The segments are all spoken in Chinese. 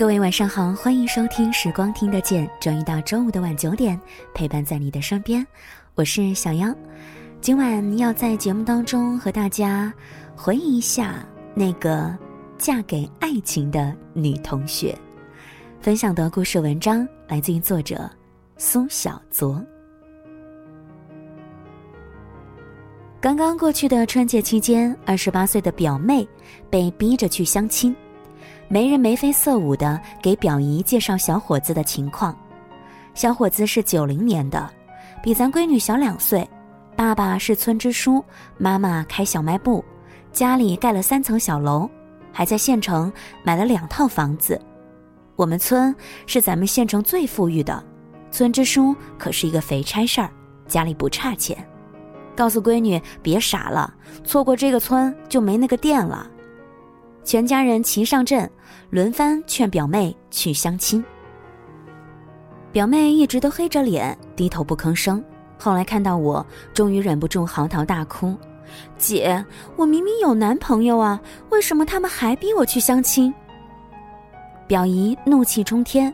各位晚上好，欢迎收听《时光听得见》，周一到周五的晚九点，陪伴在你的身边，我是小妖。今晚要在节目当中和大家回忆一下那个嫁给爱情的女同学，分享的故事文章来自于作者苏小卓。刚刚过去的春节期间，二十八岁的表妹被逼着去相亲。没人眉飞色舞的给表姨介绍小伙子的情况，小伙子是九零年的，比咱闺女小两岁，爸爸是村支书，妈妈开小卖部，家里盖了三层小楼，还在县城买了两套房子。我们村是咱们县城最富裕的，村支书可是一个肥差事儿，家里不差钱。告诉闺女别傻了，错过这个村就没那个店了。全家人齐上阵，轮番劝表妹去相亲。表妹一直都黑着脸，低头不吭声。后来看到我，终于忍不住嚎啕大哭：“姐，我明明有男朋友啊，为什么他们还逼我去相亲？”表姨怒气冲天：“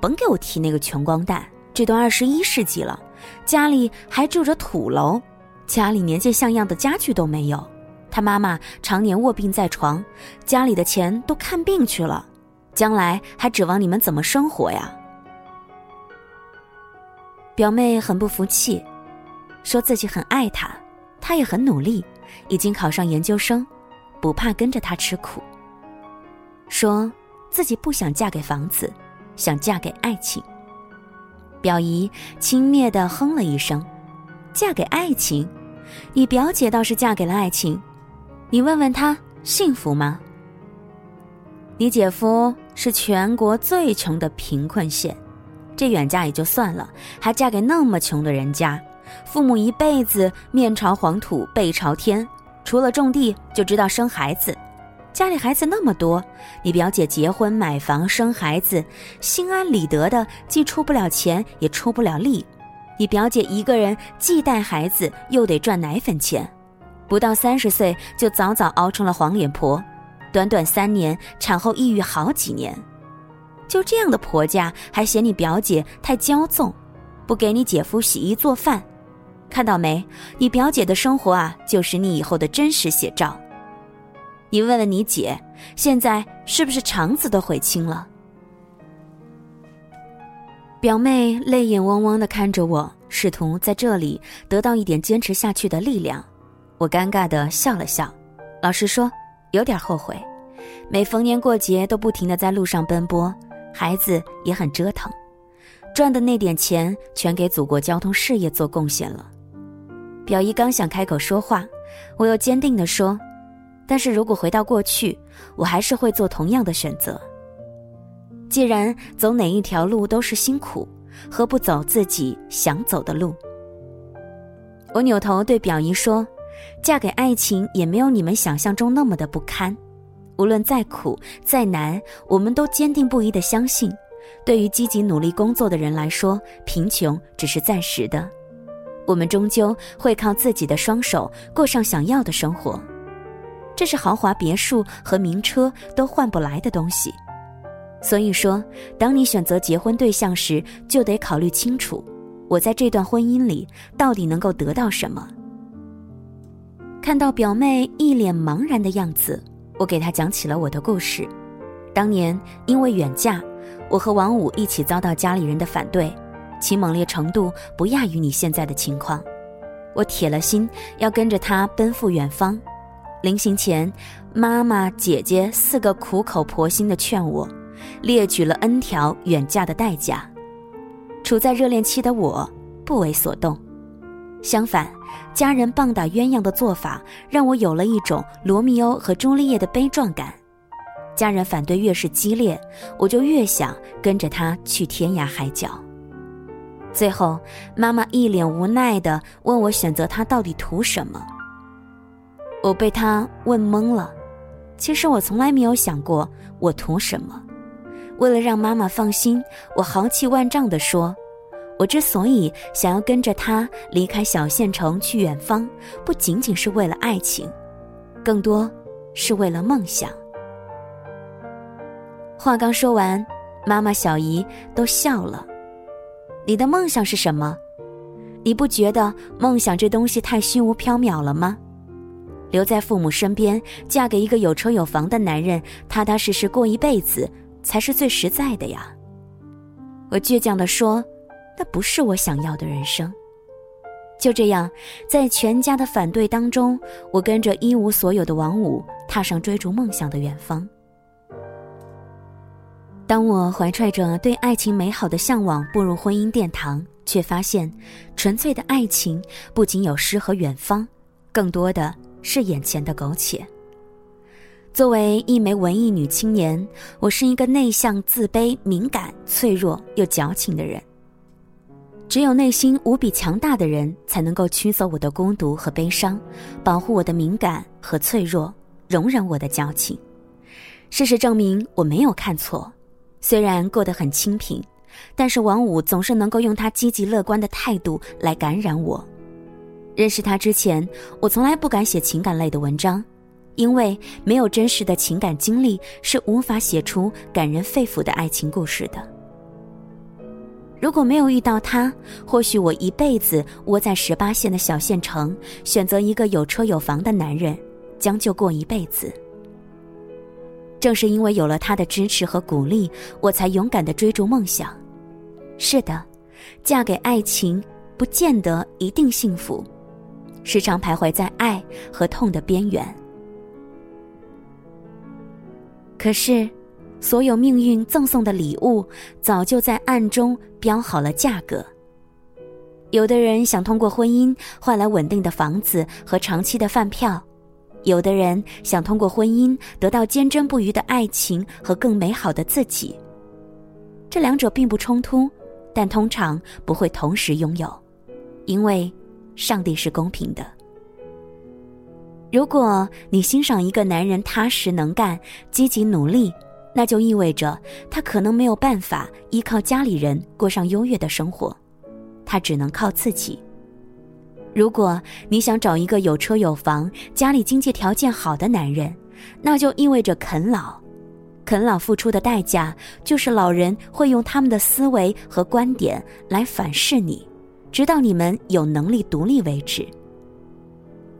甭给我提那个穷光蛋！这都二十一世纪了，家里还住着土楼，家里连件像样的家具都没有。”他妈妈常年卧病在床，家里的钱都看病去了，将来还指望你们怎么生活呀？表妹很不服气，说自己很爱他，他也很努力，已经考上研究生，不怕跟着他吃苦。说自己不想嫁给房子，想嫁给爱情。表姨轻蔑的哼了一声：“嫁给爱情？你表姐倒是嫁给了爱情。”你问问他幸福吗？你姐夫是全国最穷的贫困县，这远嫁也就算了，还嫁给那么穷的人家，父母一辈子面朝黄土背朝天，除了种地就知道生孩子，家里孩子那么多，你表姐结婚买房生孩子，心安理得的，既出不了钱也出不了力，你表姐一个人既带孩子又得赚奶粉钱。不到三十岁就早早熬成了黄脸婆，短短三年产后抑郁好几年，就这样的婆家还嫌你表姐太骄纵，不给你姐夫洗衣做饭，看到没？你表姐的生活啊，就是你以后的真实写照。你问问你姐，现在是不是肠子都悔青了？表妹泪眼汪汪的看着我，试图在这里得到一点坚持下去的力量。我尴尬的笑了笑，老实说，有点后悔。每逢年过节都不停的在路上奔波，孩子也很折腾，赚的那点钱全给祖国交通事业做贡献了。表姨刚想开口说话，我又坚定的说：“但是如果回到过去，我还是会做同样的选择。既然走哪一条路都是辛苦，何不走自己想走的路？”我扭头对表姨说。嫁给爱情也没有你们想象中那么的不堪，无论再苦再难，我们都坚定不移的相信，对于积极努力工作的人来说，贫穷只是暂时的，我们终究会靠自己的双手过上想要的生活，这是豪华别墅和名车都换不来的东西。所以说，当你选择结婚对象时，就得考虑清楚，我在这段婚姻里到底能够得到什么。看到表妹一脸茫然的样子，我给她讲起了我的故事。当年因为远嫁，我和王五一起遭到家里人的反对，其猛烈程度不亚于你现在的情况。我铁了心要跟着他奔赴远方。临行前，妈妈、姐姐四个苦口婆心的劝我，列举了 N 条远嫁的代价。处在热恋期的我不为所动。相反，家人棒打鸳鸯的做法让我有了一种罗密欧和朱丽叶的悲壮感。家人反对越是激烈，我就越想跟着他去天涯海角。最后，妈妈一脸无奈地问我选择他到底图什么？我被他问懵了。其实我从来没有想过我图什么。为了让妈妈放心，我豪气万丈地说。我之所以想要跟着他离开小县城去远方，不仅仅是为了爱情，更多是为了梦想。话刚说完，妈妈、小姨都笑了。你的梦想是什么？你不觉得梦想这东西太虚无缥缈了吗？留在父母身边，嫁给一个有车有房的男人，踏踏实实过一辈子，才是最实在的呀。我倔强地说：“那不是我想要的人生。”就这样，在全家的反对当中，我跟着一无所有的王五，踏上追逐梦想的远方。当我怀揣着对爱情美好的向往步入婚姻殿堂，却发现，纯粹的爱情不仅有诗和远方，更多的是眼前的苟且。作为一枚文艺女青年，我是一个内向、自卑、敏感、脆弱又矫情的人。只有内心无比强大的人，才能够驱走我的孤独和悲伤，保护我的敏感和脆弱，容忍我的矫情。事实证明，我没有看错。虽然过得很清贫，但是王五总是能够用他积极乐观的态度来感染我。认识他之前，我从来不敢写情感类的文章，因为没有真实的情感经历是无法写出感人肺腑的爱情故事的。如果没有遇到他，或许我一辈子窝在十八线的小县城，选择一个有车有房的男人，将就过一辈子。正是因为有了他的支持和鼓励，我才勇敢的追逐梦想。是的，嫁给爱情不见得一定幸福，时常徘徊在爱和痛的边缘。可是，所有命运赠送的礼物，早就在暗中标好了价格。有的人想通过婚姻换来稳定的房子和长期的饭票。有的人想通过婚姻得到坚贞不渝的爱情和更美好的自己。这两者并不冲突，但通常不会同时拥有，因为上帝是公平的。如果你欣赏一个男人踏实能干、积极努力，那就意味着他可能没有办法依靠家里人过上优越的生活，他只能靠自己。如果你想找一个有车有房、家里经济条件好的男人，那就意味着啃老。啃老付出的代价，就是老人会用他们的思维和观点来反噬你，直到你们有能力独立为止。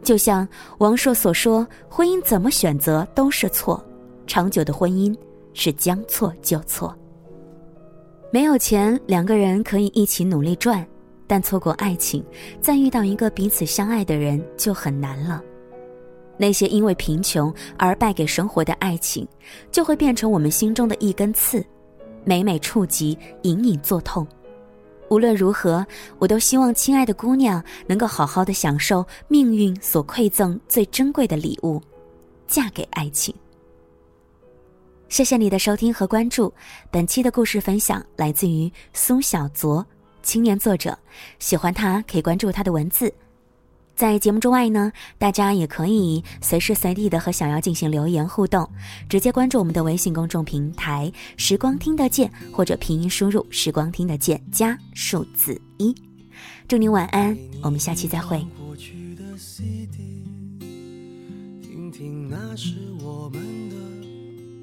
就像王朔所说：“婚姻怎么选择都是错，长久的婚姻是将错就错。”没有钱，两个人可以一起努力赚。但错过爱情，再遇到一个彼此相爱的人就很难了。那些因为贫穷而败给生活的爱情，就会变成我们心中的一根刺，每每触及，隐隐作痛。无论如何，我都希望亲爱的姑娘能够好好的享受命运所馈赠最珍贵的礼物——嫁给爱情。谢谢你的收听和关注，本期的故事分享来自于苏小卓。青年作者，喜欢他可以关注他的文字。在节目之外呢，大家也可以随时随地的和小妖进行留言互动，直接关注我们的微信公众平台“时光听得见”或者拼音输入“时光听得见”加数字一。祝您晚安，我们下期再会。听听那是我们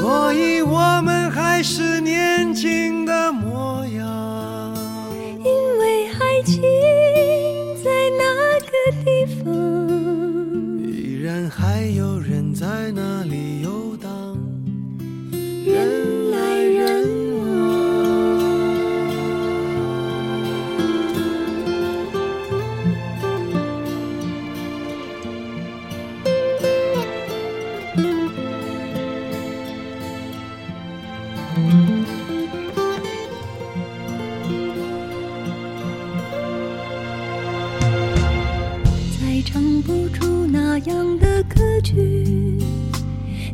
所以我们还是年